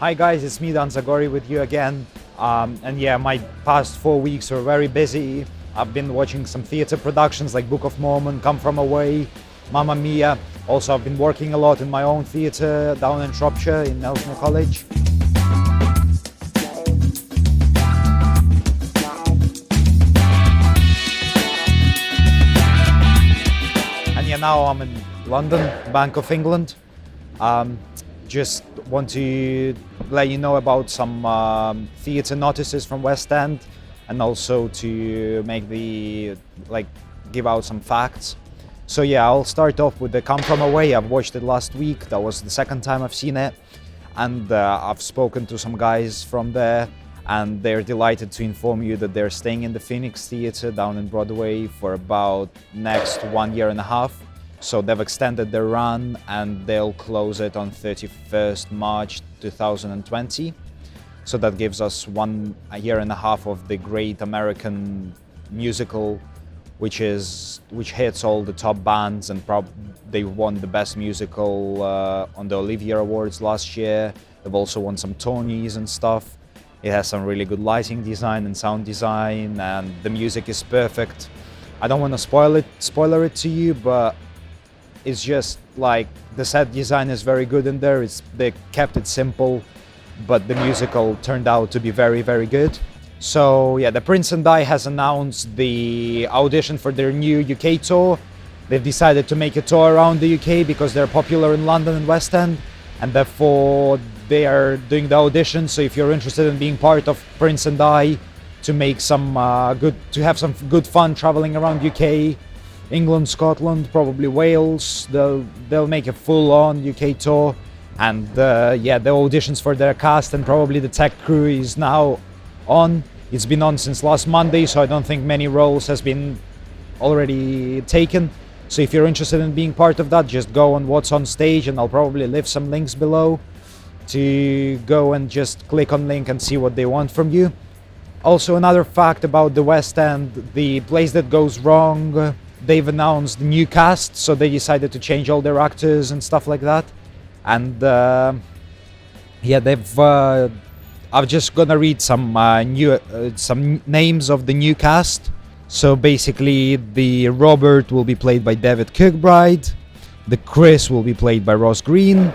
Hi guys, it's me Dan Zagorii with you again. Um, and yeah, my past four weeks were very busy. I've been watching some theater productions like Book of Mormon, Come From Away, Mamma Mia. Also, I've been working a lot in my own theater down in Shropshire in Ellesmere College. And yeah, now I'm in London, Bank of England. Um, just want to let you know about some um, theatre notices from West End and also to make the like give out some facts. So yeah, I'll start off with the Come From Away. I've watched it last week. That was the second time I've seen it, and uh, I've spoken to some guys from there, and they're delighted to inform you that they're staying in the Phoenix Theatre down in Broadway for about next one year and a half. So they've extended their run and they'll close it on 31st March 2020. So that gives us one a year and a half of the great American musical, which is which hits all the top bands and prob- they won the best musical uh, on the Olivier Awards last year. They've also won some Tonys and stuff. It has some really good lighting design and sound design, and the music is perfect. I don't want to spoil it, spoiler it to you, but it's just like the set design is very good in there. It's they kept it simple, but the musical turned out to be very very good. So yeah, the Prince and I has announced the audition for their new UK tour. They've decided to make a tour around the UK because they're popular in London and West End, and therefore they are doing the audition. So if you're interested in being part of Prince and I, to make some uh, good, to have some good fun traveling around UK, England, Scotland, probably Wales. They'll they'll make a full-on UK tour, and uh, yeah, the auditions for their cast and probably the tech crew is now on. It's been on since last Monday, so I don't think many roles has been already taken. So if you're interested in being part of that, just go on what's on stage, and I'll probably leave some links below to go and just click on link and see what they want from you. Also, another fact about the West End: the play that goes wrong they've announced new cast, so they decided to change all their actors and stuff like that. And uh, yeah, they've. Uh, I'm just gonna read some uh, new uh, some names of the new cast. So basically, the Robert will be played by David Kirkbride, the Chris will be played by Ross Green,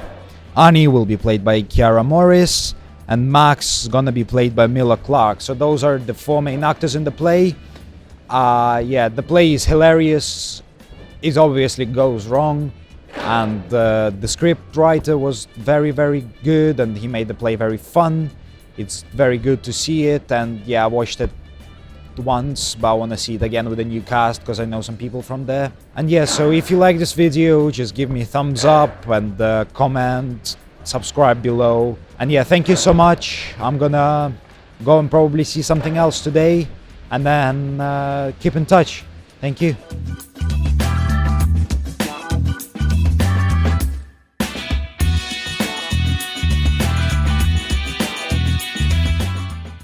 Annie will be played by Kiara Morris, and Max is gonna be played by Mila Clark. So those are the four main actors in the play uh, yeah, the play is hilarious. It obviously goes wrong, and uh, the script writer was very, very good, and he made the play very fun. It's very good to see it, and yeah, I watched it once, but I want to see it again with a new cast because I know some people from there. And yeah, so if you like this video, just give me a thumbs up and uh, comment, subscribe below. And yeah, thank you so much. I'm gonna go and probably see something else today and then uh, keep in touch. Thank you.